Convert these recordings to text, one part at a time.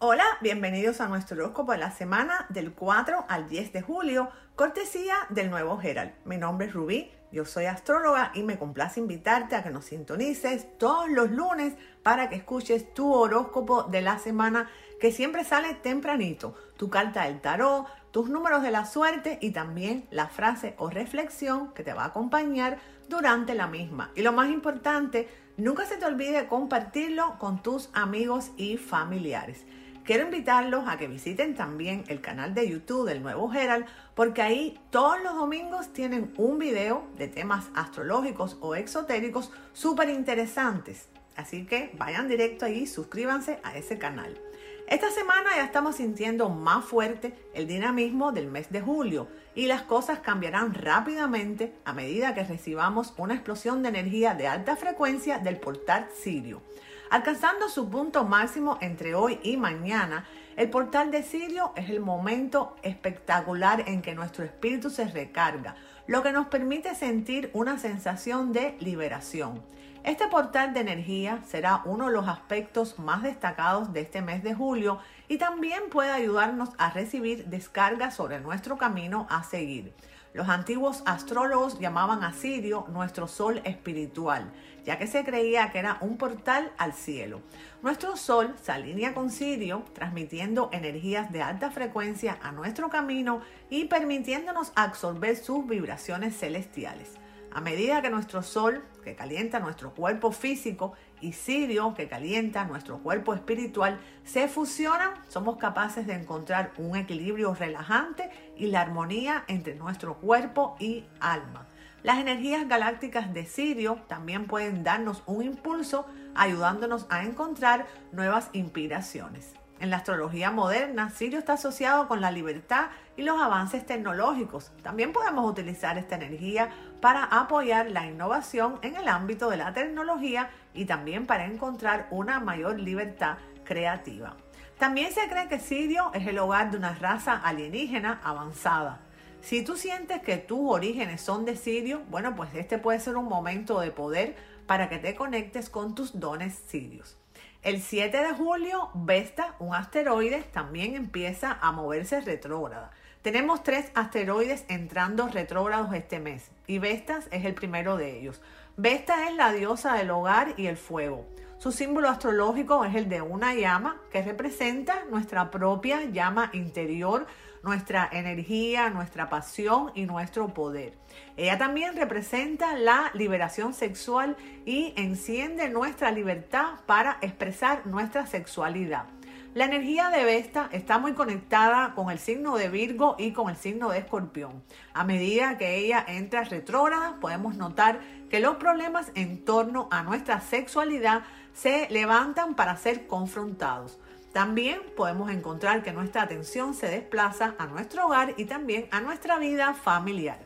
Hola, bienvenidos a nuestro horóscopo de la semana del 4 al 10 de julio, cortesía del nuevo Herald. Mi nombre es Rubí, yo soy astróloga y me complace invitarte a que nos sintonices todos los lunes para que escuches tu horóscopo de la semana que siempre sale tempranito, tu carta del tarot, tus números de la suerte y también la frase o reflexión que te va a acompañar durante la misma. Y lo más importante, nunca se te olvide compartirlo con tus amigos y familiares. Quiero invitarlos a que visiten también el canal de YouTube del Nuevo Herald, porque ahí todos los domingos tienen un video de temas astrológicos o exotéricos súper interesantes. Así que vayan directo ahí, suscríbanse a ese canal. Esta semana ya estamos sintiendo más fuerte el dinamismo del mes de julio y las cosas cambiarán rápidamente a medida que recibamos una explosión de energía de alta frecuencia del portal Sirio. Alcanzando su punto máximo entre hoy y mañana, el portal de Sirio es el momento espectacular en que nuestro espíritu se recarga, lo que nos permite sentir una sensación de liberación. Este portal de energía será uno de los aspectos más destacados de este mes de julio y también puede ayudarnos a recibir descargas sobre nuestro camino a seguir. Los antiguos astrólogos llamaban a Sirio nuestro sol espiritual, ya que se creía que era un portal al cielo. Nuestro sol se alinea con Sirio, transmitiendo energías de alta frecuencia a nuestro camino y permitiéndonos absorber sus vibraciones celestiales. A medida que nuestro sol, que calienta nuestro cuerpo físico, y Sirio, que calienta nuestro cuerpo espiritual, se fusionan, somos capaces de encontrar un equilibrio relajante y la armonía entre nuestro cuerpo y alma. Las energías galácticas de Sirio también pueden darnos un impulso ayudándonos a encontrar nuevas inspiraciones. En la astrología moderna, Sirio está asociado con la libertad y los avances tecnológicos. También podemos utilizar esta energía para apoyar la innovación en el ámbito de la tecnología y también para encontrar una mayor libertad creativa. También se cree que Sirio es el hogar de una raza alienígena avanzada. Si tú sientes que tus orígenes son de Sirio, bueno, pues este puede ser un momento de poder para que te conectes con tus dones sirios. El 7 de julio, Vesta, un asteroide, también empieza a moverse retrógrada. Tenemos tres asteroides entrando retrógrados este mes y Vestas es el primero de ellos. Vesta es la diosa del hogar y el fuego. Su símbolo astrológico es el de una llama que representa nuestra propia llama interior, nuestra energía, nuestra pasión y nuestro poder. Ella también representa la liberación sexual y enciende nuestra libertad para expresar nuestra sexualidad. La energía de Vesta está muy conectada con el signo de Virgo y con el signo de Escorpión. A medida que ella entra retrógrada, podemos notar que los problemas en torno a nuestra sexualidad se levantan para ser confrontados. También podemos encontrar que nuestra atención se desplaza a nuestro hogar y también a nuestra vida familiar.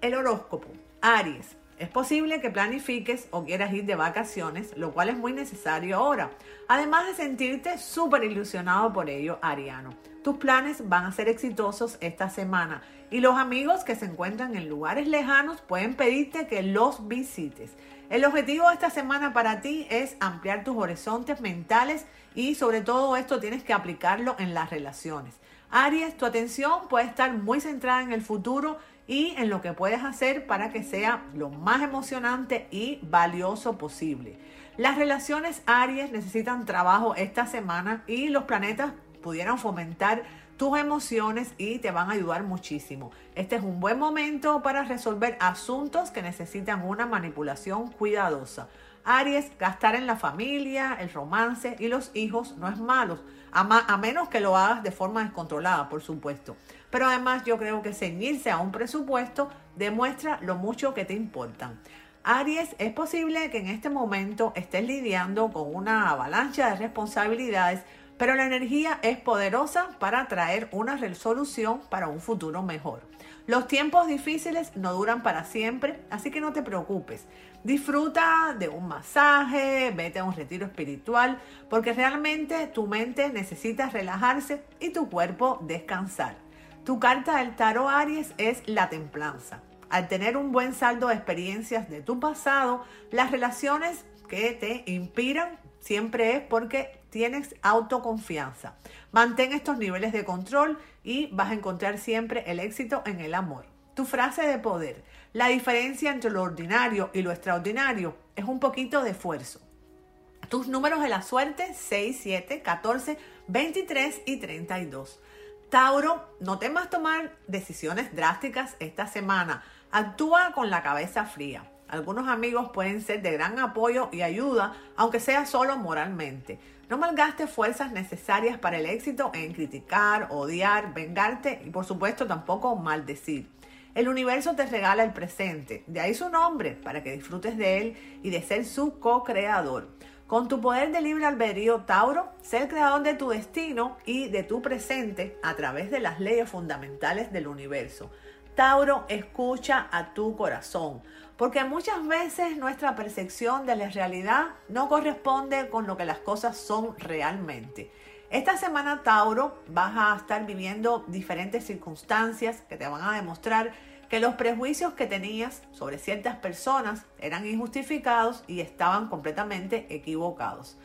El horóscopo. Aries. Es posible que planifiques o quieras ir de vacaciones, lo cual es muy necesario ahora. Además de sentirte súper ilusionado por ello, Ariano. Tus planes van a ser exitosos esta semana y los amigos que se encuentran en lugares lejanos pueden pedirte que los visites. El objetivo de esta semana para ti es ampliar tus horizontes mentales y sobre todo esto tienes que aplicarlo en las relaciones. Aries, tu atención puede estar muy centrada en el futuro y en lo que puedes hacer para que sea lo más emocionante y valioso posible. Las relaciones Aries necesitan trabajo esta semana y los planetas pudieran fomentar tus emociones y te van a ayudar muchísimo. Este es un buen momento para resolver asuntos que necesitan una manipulación cuidadosa. Aries, gastar en la familia, el romance y los hijos no es malo, a, menos que lo hagas de forma descontrolada, por supuesto. Pero además yo creo que ceñirse a un presupuesto demuestra lo mucho que te importan. Aries, es posible que en este momento estés lidiando con una avalancha de responsabilidades, pero la energía es poderosa para traer una resolución para un futuro mejor. Los tiempos difíciles no duran para siempre, así que no te preocupes. Disfruta de un masaje, vete a un retiro espiritual, porque realmente tu mente necesita relajarse y tu cuerpo descansar. Tu carta del tarot Aries es la templanza. Al tener un buen saldo de experiencias de tu pasado, las relaciones que te inspiran siempre es porque tienes autoconfianza. Mantén estos niveles de control y vas a encontrar siempre el éxito en el amor. Tu frase de poder. La diferencia entre lo ordinario y lo extraordinario es un poquito de esfuerzo. Tus números de la suerte 6, 7, 14, 23 y 32. Tauro, no temas tomar decisiones drásticas esta semana. Actúa con la cabeza fría. Algunos amigos pueden ser de gran apoyo y ayuda, aunque sea solo moralmente. No malgastes fuerzas necesarias para el éxito en criticar, odiar, vengarte y por supuesto tampoco maldecir. El universo te regala el presente, de ahí su nombre, para que disfrutes de él y de ser su co-creador. Con tu poder de libre albedrío, Tauro, sé el creador de tu destino y de tu presente a través de las leyes fundamentales del universo. Tauro, escucha a tu corazón, porque muchas veces nuestra percepción de la realidad no corresponde con lo que las cosas son realmente. Esta semana, Tauro, vas a estar viviendo diferentes circunstancias que te van a demostrar que los prejuicios que tenías sobre ciertas personas eran injustificados y estaban completamente equivocados.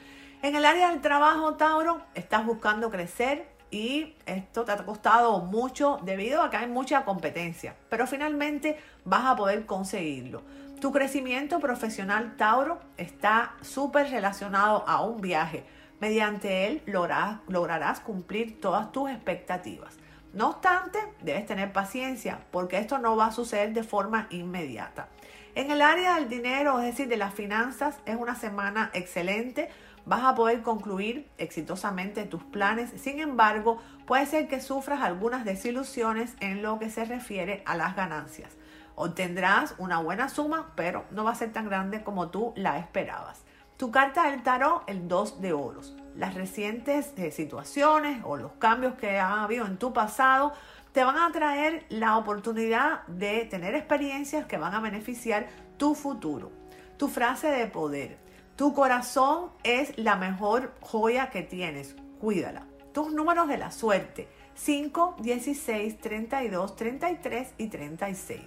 En el área del trabajo, Tauro, estás buscando crecer y esto te ha costado mucho debido a que hay mucha competencia, pero finalmente vas a poder conseguirlo. Tu crecimiento profesional, Tauro, está súper relacionado a un viaje. Mediante él lograrás, lograrás cumplir todas tus expectativas. No obstante, debes tener paciencia porque esto no va a suceder de forma inmediata. En el área del dinero, es decir, de las finanzas, es una semana excelente. Vas a poder concluir exitosamente tus planes. Sin embargo, puede ser que sufras algunas desilusiones en lo que se refiere a las ganancias. Obtendrás una buena suma, pero no va a ser tan grande como tú la esperabas. Tu carta del tarot, el 2 de oros las recientes eh, situaciones o los cambios que ha habido en tu pasado te van a traer la oportunidad de tener experiencias que van a beneficiar tu futuro. Tu frase de poder. Tu corazón es la mejor joya que tienes. Cuídala. Tus números de la suerte. 5, 16, 32, 33 y 36.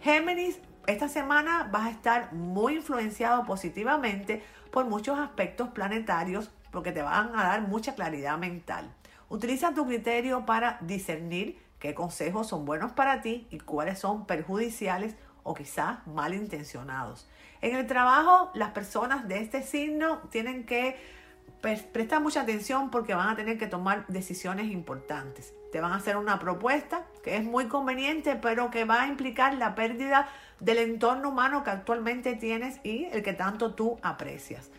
Géminis, esta semana vas a estar muy influenciado positivamente por muchos aspectos planetarios porque te van a dar mucha claridad mental. Utiliza tu criterio para discernir qué consejos son buenos para ti y cuáles son perjudiciales o quizás malintencionados. En el trabajo, las personas de este signo tienen que prestar mucha atención porque van a tener que tomar decisiones importantes. Te van a hacer una propuesta que es muy conveniente, pero que va a implicar la pérdida del entorno humano que actualmente tienes y el que tanto tú aprecias.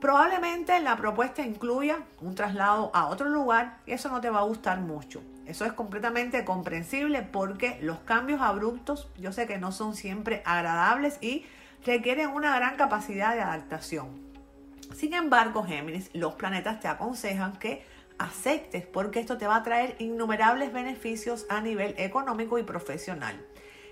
Probablemente la propuesta incluya un traslado a otro lugar y eso no te va a gustar mucho. Eso es completamente comprensible porque los cambios abruptos yo sé que no son siempre agradables y requieren una gran capacidad de adaptación. Sin embargo, Géminis, los planetas te aconsejan que aceptes porque esto te va a traer innumerables beneficios a nivel económico y profesional.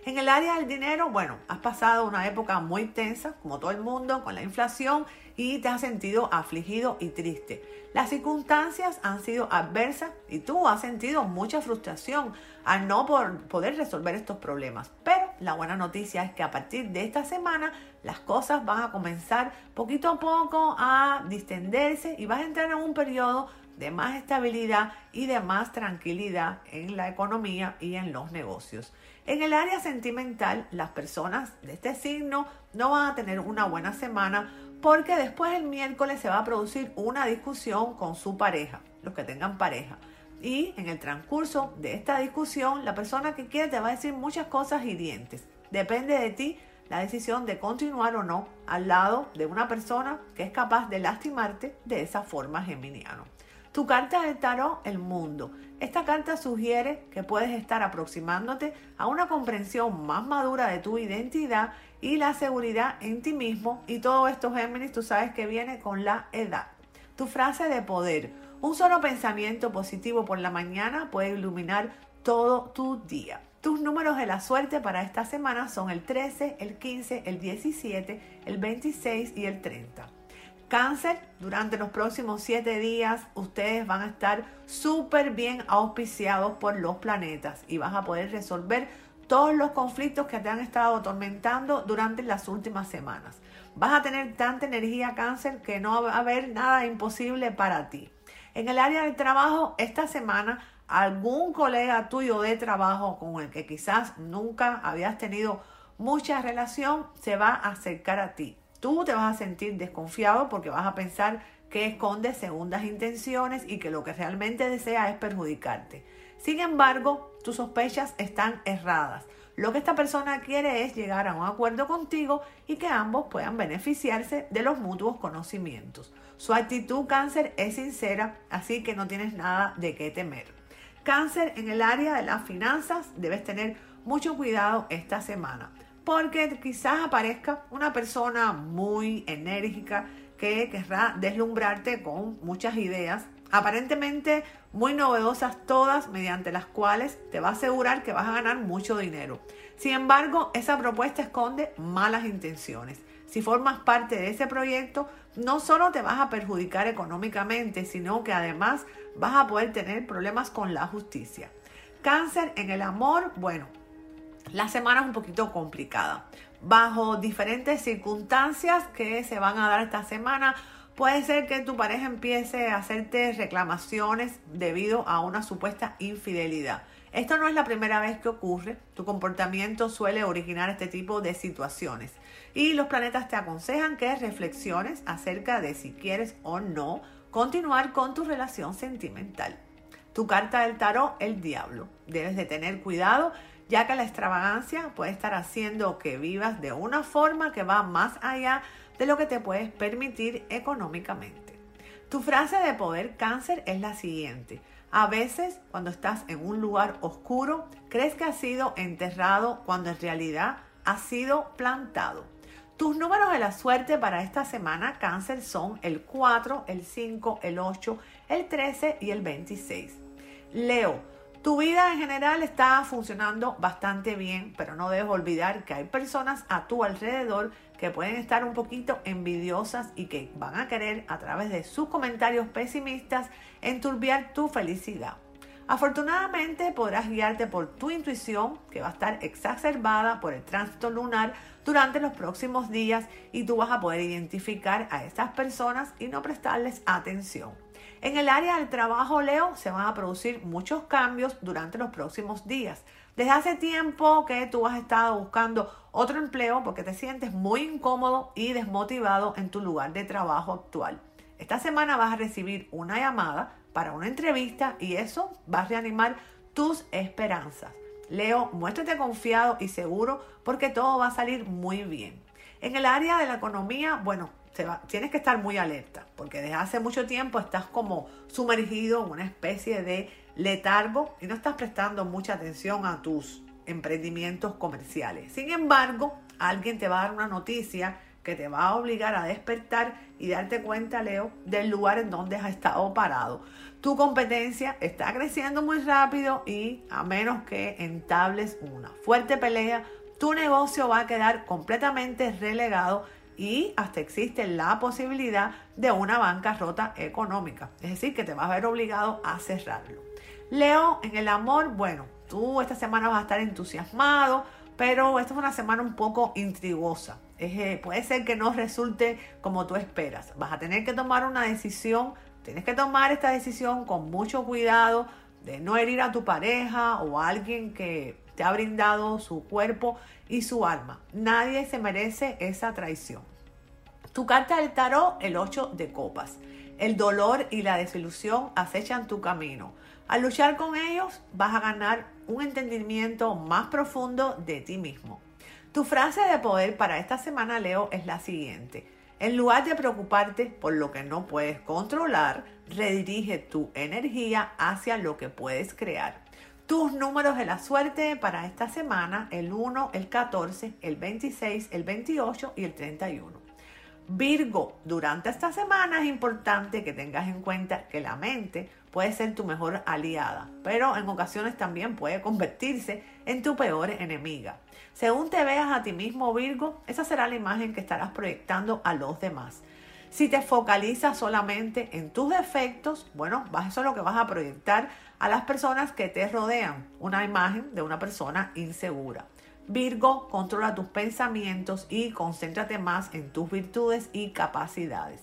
En el área del dinero, bueno, has pasado una época muy tensa, como todo el mundo, con la inflación y te has sentido afligido y triste. Las circunstancias han sido adversas y tú has sentido mucha frustración al no poder resolver estos problemas. Pero la buena noticia es que a partir de esta semana las cosas van a comenzar poquito a poco a distenderse y vas a entrar en un periodo de más estabilidad y de más tranquilidad en la economía y en los negocios. En el área sentimental, las personas de este signo no van a tener una buena semana porque después el miércoles se va a producir una discusión con su pareja, los que tengan pareja. Y en el transcurso de esta discusión, la persona que quiere te va a decir muchas cosas hirientes. Depende de ti la decisión de continuar o no al lado de una persona que es capaz de lastimarte de esa forma geminiano. Tu carta del tarot, el mundo. Esta carta sugiere que puedes estar aproximándote a una comprensión más madura de tu identidad y la seguridad en ti mismo. Y todo esto, Géminis, tú sabes que viene con la edad. Tu frase de poder. Un solo pensamiento positivo por la mañana puede iluminar todo tu día. Tus números de la suerte para esta semana son el 13, el 15, el 17, el 26 y el 30. Cáncer, durante los próximos siete días ustedes van a estar súper bien auspiciados por los planetas y vas a poder resolver todos los conflictos que te han estado atormentando durante las últimas semanas. Vas a tener tanta energía cáncer que no va a haber nada imposible para ti. En el área del trabajo, esta semana algún colega tuyo de trabajo con el que quizás nunca habías tenido mucha relación se va a acercar a ti. Tú te vas a sentir desconfiado porque vas a pensar que esconde segundas intenciones y que lo que realmente desea es perjudicarte. Sin embargo, tus sospechas están erradas. Lo que esta persona quiere es llegar a un acuerdo contigo y que ambos puedan beneficiarse de los mutuos conocimientos. Su actitud cáncer es sincera, así que no tienes nada de qué temer. Cáncer en el área de las finanzas, debes tener mucho cuidado esta semana, porque quizás aparezca una persona muy enérgica que querrá deslumbrarte con muchas ideas, aparentemente muy novedosas todas, mediante las cuales te va a asegurar que vas a ganar mucho dinero. Sin embargo, esa propuesta esconde malas intenciones. Si formas parte de ese proyecto, no solo te vas a perjudicar económicamente, sino que además vas a poder tener problemas con la justicia. Cáncer en el amor, bueno, la semana es un poquito complicada. Bajo diferentes circunstancias que se van a dar esta semana, puede ser que tu pareja empiece a hacerte reclamaciones debido a una supuesta infidelidad. Esto no es la primera vez que ocurre, tu comportamiento suele originar este tipo de situaciones y los planetas te aconsejan que reflexiones acerca de si quieres o no continuar con tu relación sentimental. Tu carta del tarot, el diablo. Debes de tener cuidado ya que la extravagancia puede estar haciendo que vivas de una forma que va más allá de lo que te puedes permitir económicamente. Tu frase de poder cáncer es la siguiente. A veces, cuando estás en un lugar oscuro, crees que has sido enterrado cuando en realidad has sido plantado. Tus números de la suerte para esta semana cáncer son el 4, el 5, el 8, el 13 y el 26. Leo, tu vida en general está funcionando bastante bien, pero no debes olvidar que hay personas a tu alrededor que pueden estar un poquito envidiosas y que van a querer a través de sus comentarios pesimistas enturbiar tu felicidad. Afortunadamente podrás guiarte por tu intuición que va a estar exacerbada por el tránsito lunar durante los próximos días y tú vas a poder identificar a estas personas y no prestarles atención. En el área del trabajo, Leo, se van a producir muchos cambios durante los próximos días. Desde hace tiempo que tú has estado buscando otro empleo porque te sientes muy incómodo y desmotivado en tu lugar de trabajo actual. Esta semana vas a recibir una llamada para una entrevista y eso va a reanimar tus esperanzas. Leo, muéstrate confiado y seguro porque todo va a salir muy bien. En el área de la economía, bueno, tienes que estar muy alerta, porque desde hace mucho tiempo estás como sumergido en una especie de letargo y no estás prestando mucha atención a tus emprendimientos comerciales. Sin embargo, alguien te va a dar una noticia que te va a obligar a despertar y darte cuenta, Leo, del lugar en donde has estado parado. Tu competencia está creciendo muy rápido y a menos que entables una fuerte pelea, tu negocio va a quedar completamente relegado y hasta existe la posibilidad de una bancarrota económica. Es decir, que te vas a ver obligado a cerrarlo. Leo, en el amor, bueno, tú esta semana vas a estar entusiasmado, pero esta es una semana un poco intrigosa. Eh, puede ser que no resulte como tú esperas. Vas a tener que tomar una decisión, tienes que tomar esta decisión con mucho cuidado de no herir a tu pareja o a alguien que te ha brindado su cuerpo y su alma. Nadie se merece esa traición. Tu carta del tarot, el 8 de copas. El dolor y la desilusión acechan tu camino. Al luchar con ellos vas a ganar un entendimiento más profundo de ti mismo. Tu frase de poder para esta semana, Leo, es la siguiente. En lugar de preocuparte por lo que no puedes controlar, redirige tu energía hacia lo que puedes crear. Tus números de la suerte para esta semana, el 1, el 14, el 26, el 28 y el 31. Virgo, durante esta semana es importante que tengas en cuenta que la mente puede ser tu mejor aliada, pero en ocasiones también puede convertirse en tu peor enemiga. Según te veas a ti mismo, Virgo, esa será la imagen que estarás proyectando a los demás. Si te focalizas solamente en tus defectos, bueno, eso es lo que vas a proyectar a las personas que te rodean, una imagen de una persona insegura. Virgo, controla tus pensamientos y concéntrate más en tus virtudes y capacidades.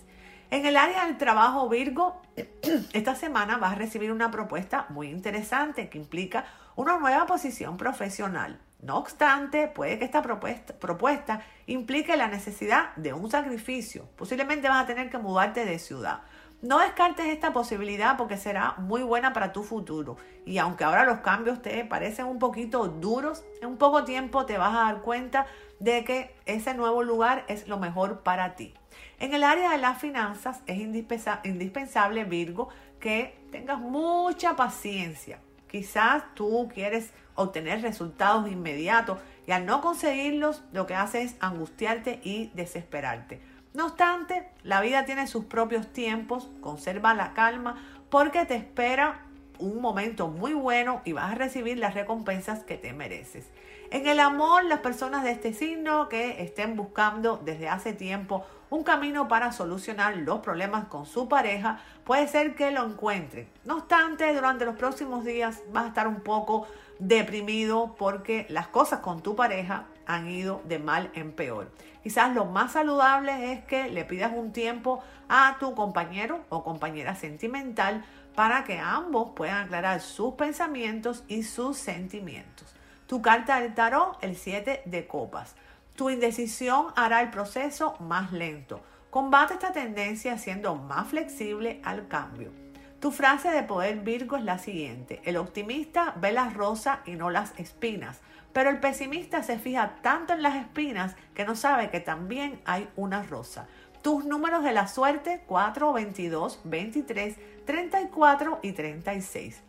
En el área del trabajo Virgo, esta semana vas a recibir una propuesta muy interesante que implica una nueva posición profesional. No obstante, puede que esta propuesta, propuesta, implique la necesidad de un sacrificio. Posiblemente vas a tener que mudarte de ciudad. No descartes esta posibilidad porque será muy buena para tu futuro. Y aunque ahora los cambios te parecen un poquito duros, en un poco tiempo te vas a dar cuenta de que ese nuevo lugar es lo mejor para ti. En el área de las finanzas es indispensable, Virgo, que tengas mucha paciencia. Quizás tú quieres obtener resultados inmediatos y al no conseguirlos lo que hace es angustiarte y desesperarte. No obstante, la vida tiene sus propios tiempos, conserva la calma porque te espera un momento muy bueno y vas a recibir las recompensas que te mereces. En el amor, las personas de este signo que estén buscando desde hace tiempo un camino para solucionar los problemas con su pareja, puede ser que lo encuentren. No obstante, durante los próximos días vas a estar un poco deprimido porque las cosas con tu pareja han ido de mal en peor. Quizás lo más saludable es que le pidas un tiempo a tu compañero o compañera sentimental para que ambos puedan aclarar sus pensamientos y sus sentimientos. Tu carta del tarot, el 7 de copas. Tu indecisión hará el proceso más lento. Combate esta tendencia siendo más flexible al cambio. Tu frase de poder Virgo es la siguiente. El optimista ve las rosas y no las espinas, pero el pesimista se fija tanto en las espinas que no sabe que también hay una rosa. Tus números de la suerte 4, 22, 23, 34 y 36.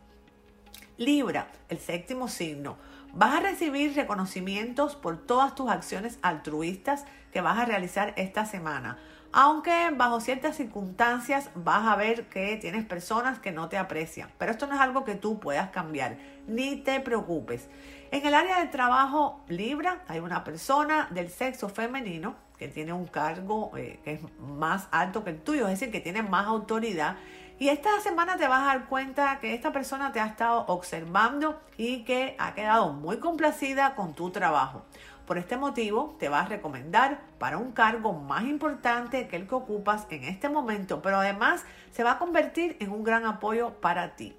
Libra, el séptimo signo. Vas a recibir reconocimientos por todas tus acciones altruistas que vas a realizar esta semana. Aunque bajo ciertas circunstancias vas a ver que tienes personas que no te aprecian. Pero esto no es algo que tú puedas cambiar. Ni te preocupes. En el área del trabajo Libra hay una persona del sexo femenino que tiene un cargo eh, que es más alto que el tuyo, es decir, que tiene más autoridad y esta semana te vas a dar cuenta que esta persona te ha estado observando y que ha quedado muy complacida con tu trabajo. Por este motivo, te va a recomendar para un cargo más importante que el que ocupas en este momento, pero además se va a convertir en un gran apoyo para ti.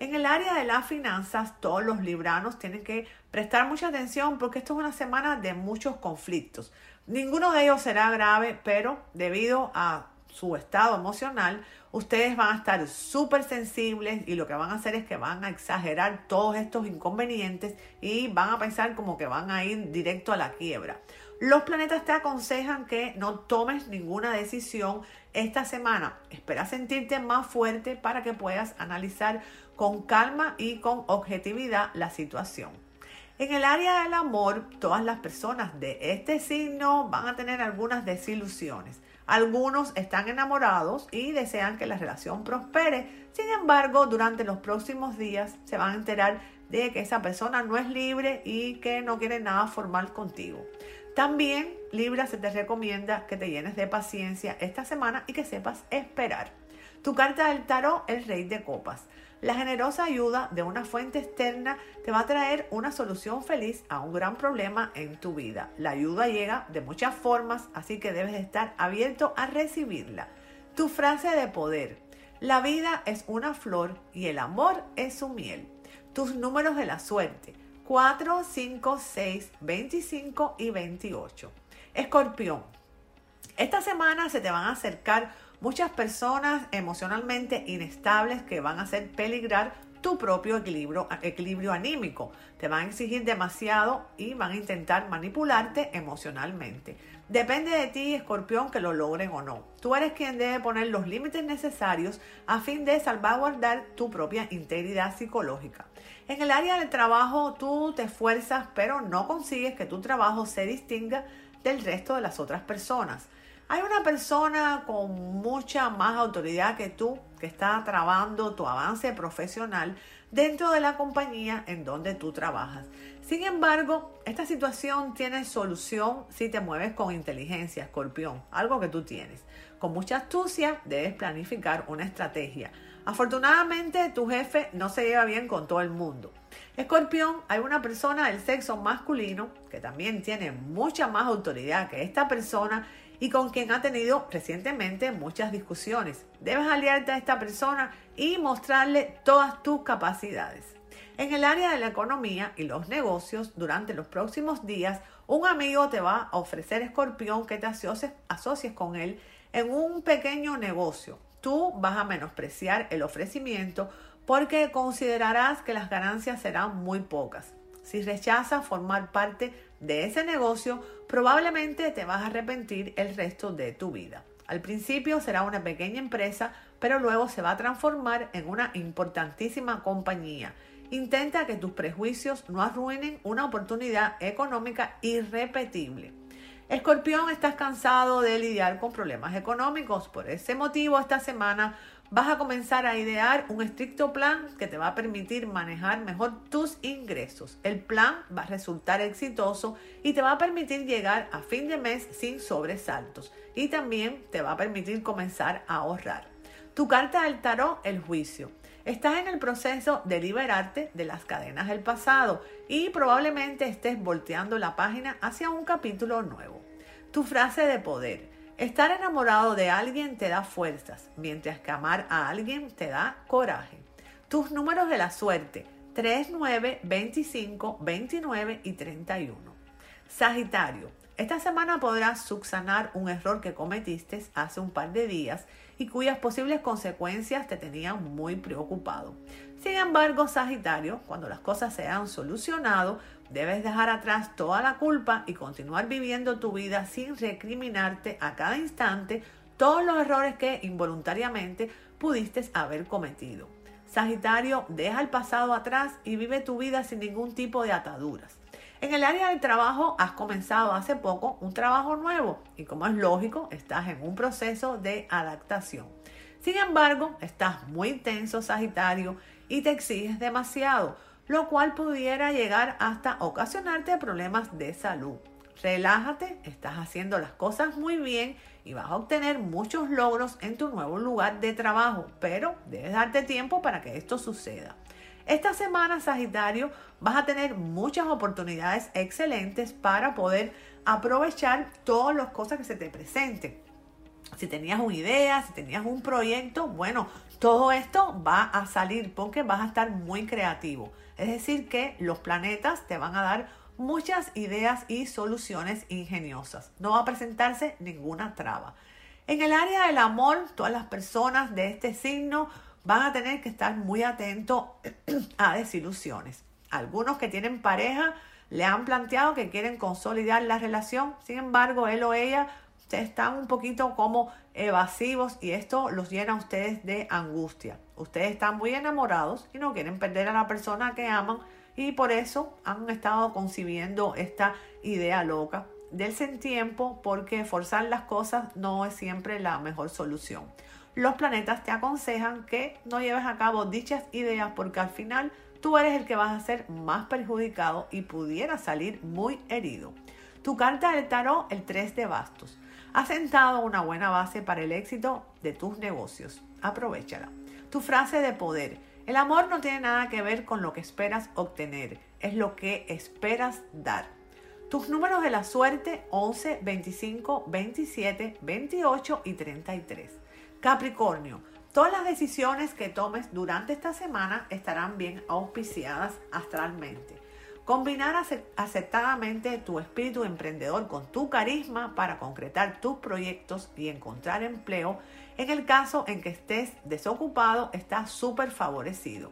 En el área de las finanzas, todos los libranos tienen que prestar mucha atención porque esto es una semana de muchos conflictos. Ninguno de ellos será grave, pero debido a su estado emocional, ustedes van a estar súper sensibles y lo que van a hacer es que van a exagerar todos estos inconvenientes y van a pensar como que van a ir directo a la quiebra. Los planetas te aconsejan que no tomes ninguna decisión esta semana. Espera sentirte más fuerte para que puedas analizar con calma y con objetividad la situación. En el área del amor, todas las personas de este signo van a tener algunas desilusiones. Algunos están enamorados y desean que la relación prospere. Sin embargo, durante los próximos días se van a enterar de que esa persona no es libre y que no quiere nada formal contigo. También, Libra, se te recomienda que te llenes de paciencia esta semana y que sepas esperar. Tu carta del tarot, el rey de copas. La generosa ayuda de una fuente externa te va a traer una solución feliz a un gran problema en tu vida. La ayuda llega de muchas formas, así que debes estar abierto a recibirla. Tu frase de poder. La vida es una flor y el amor es su miel. Tus números de la suerte. 4, 5, 6, 25 y 28. Escorpión. Esta semana se te van a acercar muchas personas emocionalmente inestables que van a hacer peligrar tu propio equilibrio, equilibrio anímico. Te van a exigir demasiado y van a intentar manipularte emocionalmente. Depende de ti, escorpión, que lo logren o no. Tú eres quien debe poner los límites necesarios a fin de salvaguardar tu propia integridad psicológica. En el área del trabajo tú te esfuerzas, pero no consigues que tu trabajo se distinga del resto de las otras personas. Hay una persona con mucha más autoridad que tú que está trabando tu avance profesional dentro de la compañía en donde tú trabajas. Sin embargo, esta situación tiene solución si te mueves con inteligencia, escorpión, algo que tú tienes. Con mucha astucia debes planificar una estrategia. Afortunadamente tu jefe no se lleva bien con todo el mundo. Escorpión, hay una persona del sexo masculino que también tiene mucha más autoridad que esta persona y con quien ha tenido recientemente muchas discusiones. Debes aliarte a esta persona y mostrarle todas tus capacidades. En el área de la economía y los negocios, durante los próximos días, un amigo te va a ofrecer escorpión que te asocies, con él en un pequeño negocio. Tú vas a menospreciar el ofrecimiento porque considerarás que las ganancias serán muy pocas. Si rechazas formar parte de ese negocio, probablemente te vas a arrepentir el resto de tu vida. Al principio será una pequeña empresa, pero luego se va a transformar en una importantísima compañía. Intenta que tus prejuicios no arruinen una oportunidad económica irrepetible. Escorpión, estás cansado de lidiar con problemas económicos. Por ese motivo, esta semana vas a comenzar a idear un estricto plan que te va a permitir manejar mejor tus ingresos. El plan va a resultar exitoso y te va a permitir llegar a fin de mes sin sobresaltos y también te va a permitir comenzar a ahorrar. Tu carta del tarot, el juicio. Estás en el proceso de liberarte de las cadenas del pasado y probablemente estés volteando la página hacia un capítulo nuevo. Tu frase de poder. Estar enamorado de alguien te da fuerzas, mientras que amar a alguien te da coraje. Tus números de la suerte, 3, 9, 25, 29 y 31. Sagitario, esta semana podrás subsanar un error que cometiste hace un par de días y cuyas posibles consecuencias te tenían muy preocupado. Sin embargo, Sagitario, cuando las cosas se han solucionado, Debes dejar atrás toda la culpa y continuar viviendo tu vida sin recriminarte a cada instante todos los errores que involuntariamente pudiste haber cometido. Sagitario, deja el pasado atrás y vive tu vida sin ningún tipo de ataduras. En el área del trabajo has comenzado hace poco un trabajo nuevo y como es lógico, estás en un proceso de adaptación. Sin embargo, estás muy tenso, Sagitario, y te exiges demasiado lo cual pudiera llegar hasta ocasionarte problemas de salud. Relájate, estás haciendo las cosas muy bien y vas a obtener muchos logros en tu nuevo lugar de trabajo, pero debes darte tiempo para que esto suceda. Esta semana, Sagitario, vas a tener muchas oportunidades excelentes para poder aprovechar todas las cosas que se te presenten. Si tenías una idea, si tenías un proyecto, bueno, todo esto va a salir porque vas a estar muy creativo. Es decir, que los planetas te van a dar muchas ideas y soluciones ingeniosas. No va a presentarse ninguna traba. En el área del amor, todas las personas de este signo van a tener que estar muy atentos a desilusiones. Algunos que tienen pareja le han planteado que quieren consolidar la relación, sin embargo, él o ella están un poquito como evasivos y esto los llena a ustedes de angustia. Ustedes están muy enamorados y no quieren perder a la persona que aman y por eso han estado concibiendo esta idea loca. en tiempo porque forzar las cosas no es siempre la mejor solución. Los planetas te aconsejan que no lleves a cabo dichas ideas porque al final tú eres el que vas a ser más perjudicado y pudiera salir muy herido. Tu carta del tarot, el 3 de bastos ha sentado una buena base para el éxito de tus negocios. Aprovechala. Tu frase de poder. El amor no tiene nada que ver con lo que esperas obtener, es lo que esperas dar. Tus números de la suerte 11, 25, 27, 28 y 33. Capricornio, todas las decisiones que tomes durante esta semana estarán bien auspiciadas astralmente. Combinar aceptadamente tu espíritu emprendedor con tu carisma para concretar tus proyectos y encontrar empleo. En el caso en que estés desocupado, está súper favorecido.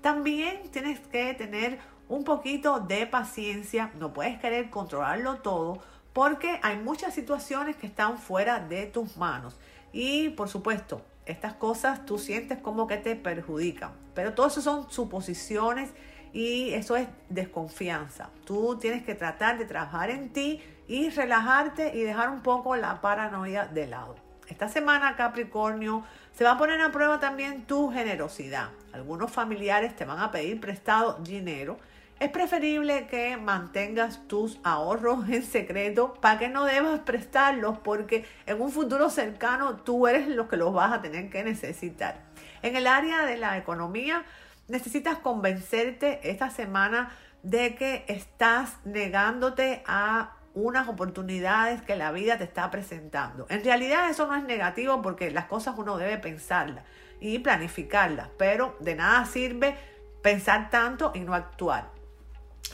También tienes que tener un poquito de paciencia, no puedes querer controlarlo todo porque hay muchas situaciones que están fuera de tus manos. Y por supuesto, estas cosas tú sientes como que te perjudican, pero todo eso son suposiciones y eso es desconfianza. Tú tienes que tratar de trabajar en ti y relajarte y dejar un poco la paranoia de lado. Esta semana, Capricornio, se va a poner a prueba también tu generosidad. Algunos familiares te van a pedir prestado dinero. Es preferible que mantengas tus ahorros en secreto para que no debas prestarlos porque en un futuro cercano tú eres lo que los vas a tener que necesitar. En el área de la economía, necesitas convencerte esta semana de que estás negándote a unas oportunidades que la vida te está presentando. En realidad eso no es negativo porque las cosas uno debe pensarlas y planificarlas, pero de nada sirve pensar tanto y no actuar.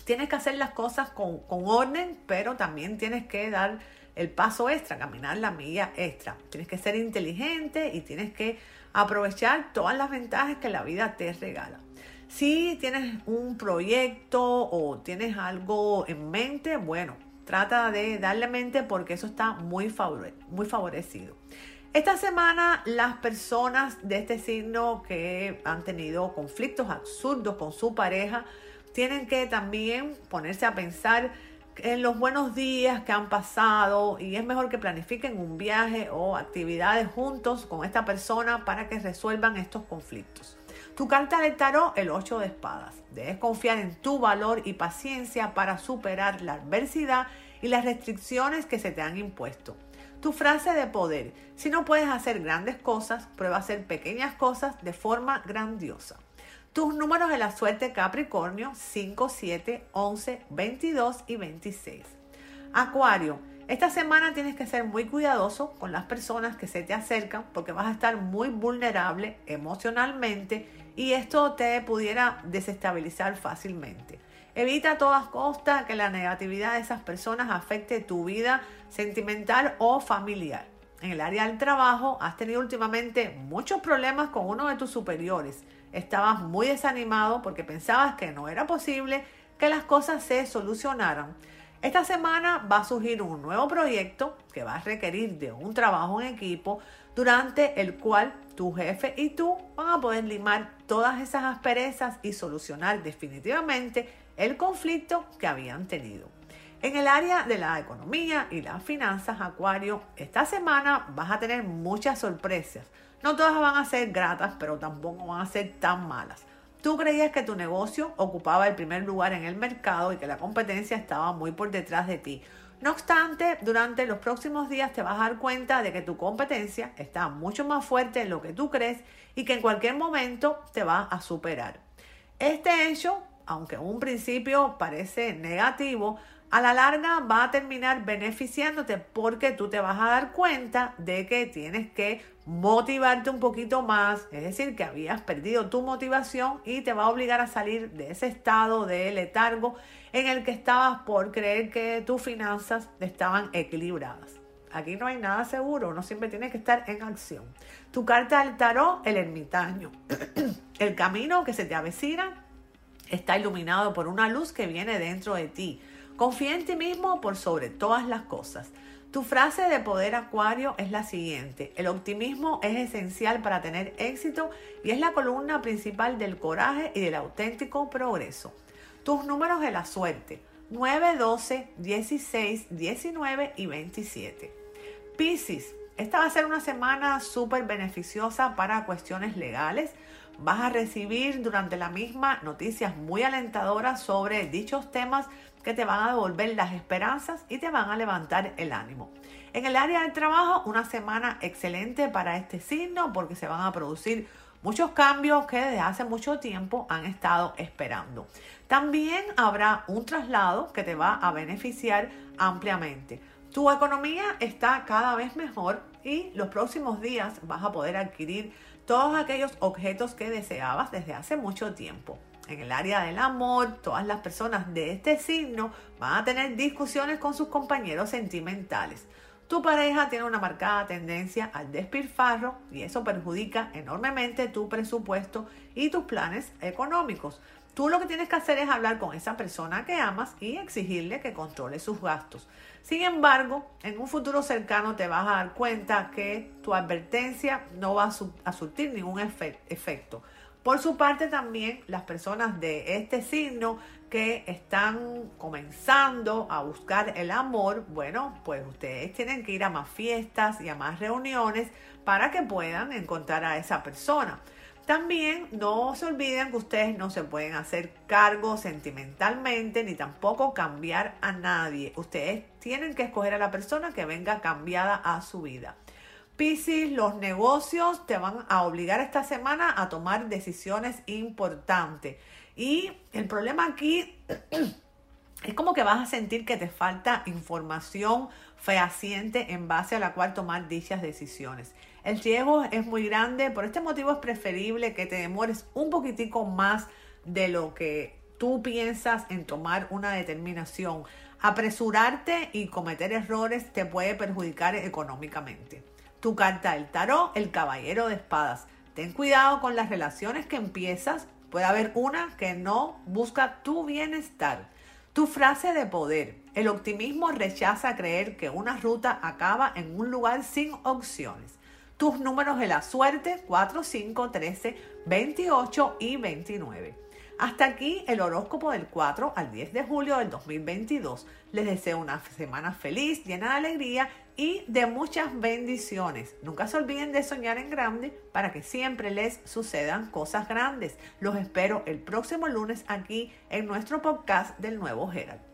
Tienes que hacer las cosas con, orden, pero también tienes que dar el paso extra, caminar la milla extra. Tienes que ser inteligente y tienes que aprovechar todas las ventajas que la vida te regala. Si tienes un proyecto o tienes algo en mente, bueno, trata de darle mente porque eso está muy, muy favorecido. Esta semana las personas de este signo que han tenido conflictos absurdos con su pareja tienen que también ponerse a pensar en los buenos días que han pasado y es mejor que planifiquen un viaje o actividades juntos con esta persona para que resuelvan estos conflictos. Tu carta del tarot, el 8 de espadas. Debes confiar en tu valor y paciencia para superar la adversidad y las restricciones que se te han impuesto. Tu frase de poder. Si no puedes hacer grandes cosas, prueba a hacer pequeñas cosas de forma grandiosa. Tus números de la suerte Capricornio 5, 7, 11, 22 y 26. Acuario, esta semana tienes que ser muy cuidadoso con las personas que se te acercan porque vas a estar muy vulnerable emocionalmente y esto te pudiera desestabilizar fácilmente. Evita a todas costas que la negatividad de esas personas afecte tu vida sentimental o familiar. En el área del trabajo has tenido últimamente muchos problemas con uno de tus superiores estabas muy desanimado porque pensabas que no era posible que las cosas se solucionaran. Esta semana va a surgir un nuevo proyecto que va a requerir de un trabajo en equipo durante el cual tu jefe y tú van a poder limar todas esas asperezas y solucionar definitivamente el conflicto que habían tenido. En el área de la economía y las finanzas, Acuario, esta semana vas a tener muchas sorpresas no todas van a ser gratas, pero tampoco van a ser tan malas. Tú creías que tu negocio ocupaba el primer lugar en el mercado y que la competencia estaba muy por detrás de ti. No obstante, durante los próximos días te vas a dar cuenta de que tu competencia está mucho más fuerte de lo que tú crees y que en cualquier momento te va a superar. Este hecho, aunque en un principio parece negativo, a la larga va a terminar beneficiándote porque tú te vas a dar cuenta de que tienes que motivarte un poquito más, es decir, que habías perdido tu motivación y te va a obligar a salir de ese estado de letargo en el que estabas por creer que tus finanzas estaban equilibradas. Aquí no hay nada seguro, uno siempre tiene que estar en acción. Tu carta del tarot, el ermitaño. el camino que se te avecina está iluminado por una luz que viene dentro de ti. Confía en ti mismo por sobre todas las cosas. Tu frase de poder acuario es la siguiente. El optimismo es esencial para tener éxito y es la columna principal del coraje y del auténtico progreso. Tus números de la suerte. 9, 12, 16, 19 y 27. Piscis, esta va a ser una semana súper beneficiosa para cuestiones legales. Vas a recibir durante la misma noticias muy alentadoras sobre dichos temas que te van a devolver las esperanzas y te van a levantar el ánimo. En el área del trabajo, una semana excelente para este signo porque se van a producir muchos cambios que desde hace mucho tiempo han estado esperando. También habrá un traslado que te va a beneficiar ampliamente. Tu economía está cada vez mejor y los próximos días vas a poder adquirir todos aquellos objetos que deseabas desde hace mucho tiempo en el área del amor, todas las personas de este signo van a tener discusiones con sus compañeros sentimentales. Tu pareja tiene una marcada tendencia al despilfarro y eso perjudica enormemente tu presupuesto y tus planes económicos. Tú lo que tienes que hacer es hablar con esa persona que amas y exigirle que controle sus gastos. Sin embargo, en un futuro cercano te vas a dar cuenta que tu advertencia no va a, surtir ningún efecto. Por su parte también las personas de este signo que están comenzando a buscar el amor, bueno, pues ustedes tienen que ir a más fiestas y a más reuniones para que puedan encontrar a esa persona. También no se olviden que ustedes no se pueden hacer cargo sentimentalmente ni tampoco cambiar a nadie. Ustedes tienen que escoger a la persona que venga cambiada a su vida. Piscis, los negocios te van a obligar esta semana a tomar decisiones importantes. Y el problema aquí es como que vas a sentir que te falta información fehaciente en base a la cual tomar dichas decisiones. El riesgo es muy grande, por este motivo es preferible que te demores un poquitico más de lo que tú piensas en tomar una determinación. Apresurarte y cometer errores te puede perjudicar económicamente. Tu carta del tarot, el caballero de espadas. Ten cuidado con las relaciones que empiezas. Puede haber una que no busca tu bienestar. Tu frase de poder. El optimismo rechaza creer que una ruta acaba en un lugar sin opciones. Tus números de la suerte 4, 5, 13, 28 y 29. Hasta aquí el horóscopo del 4 al 10 de julio del 2022. Les deseo una semana feliz, llena de alegría y de muchas bendiciones. Nunca se olviden de soñar en grande para que siempre les sucedan cosas grandes. Los espero el próximo lunes aquí en nuestro podcast del nuevo Gerald.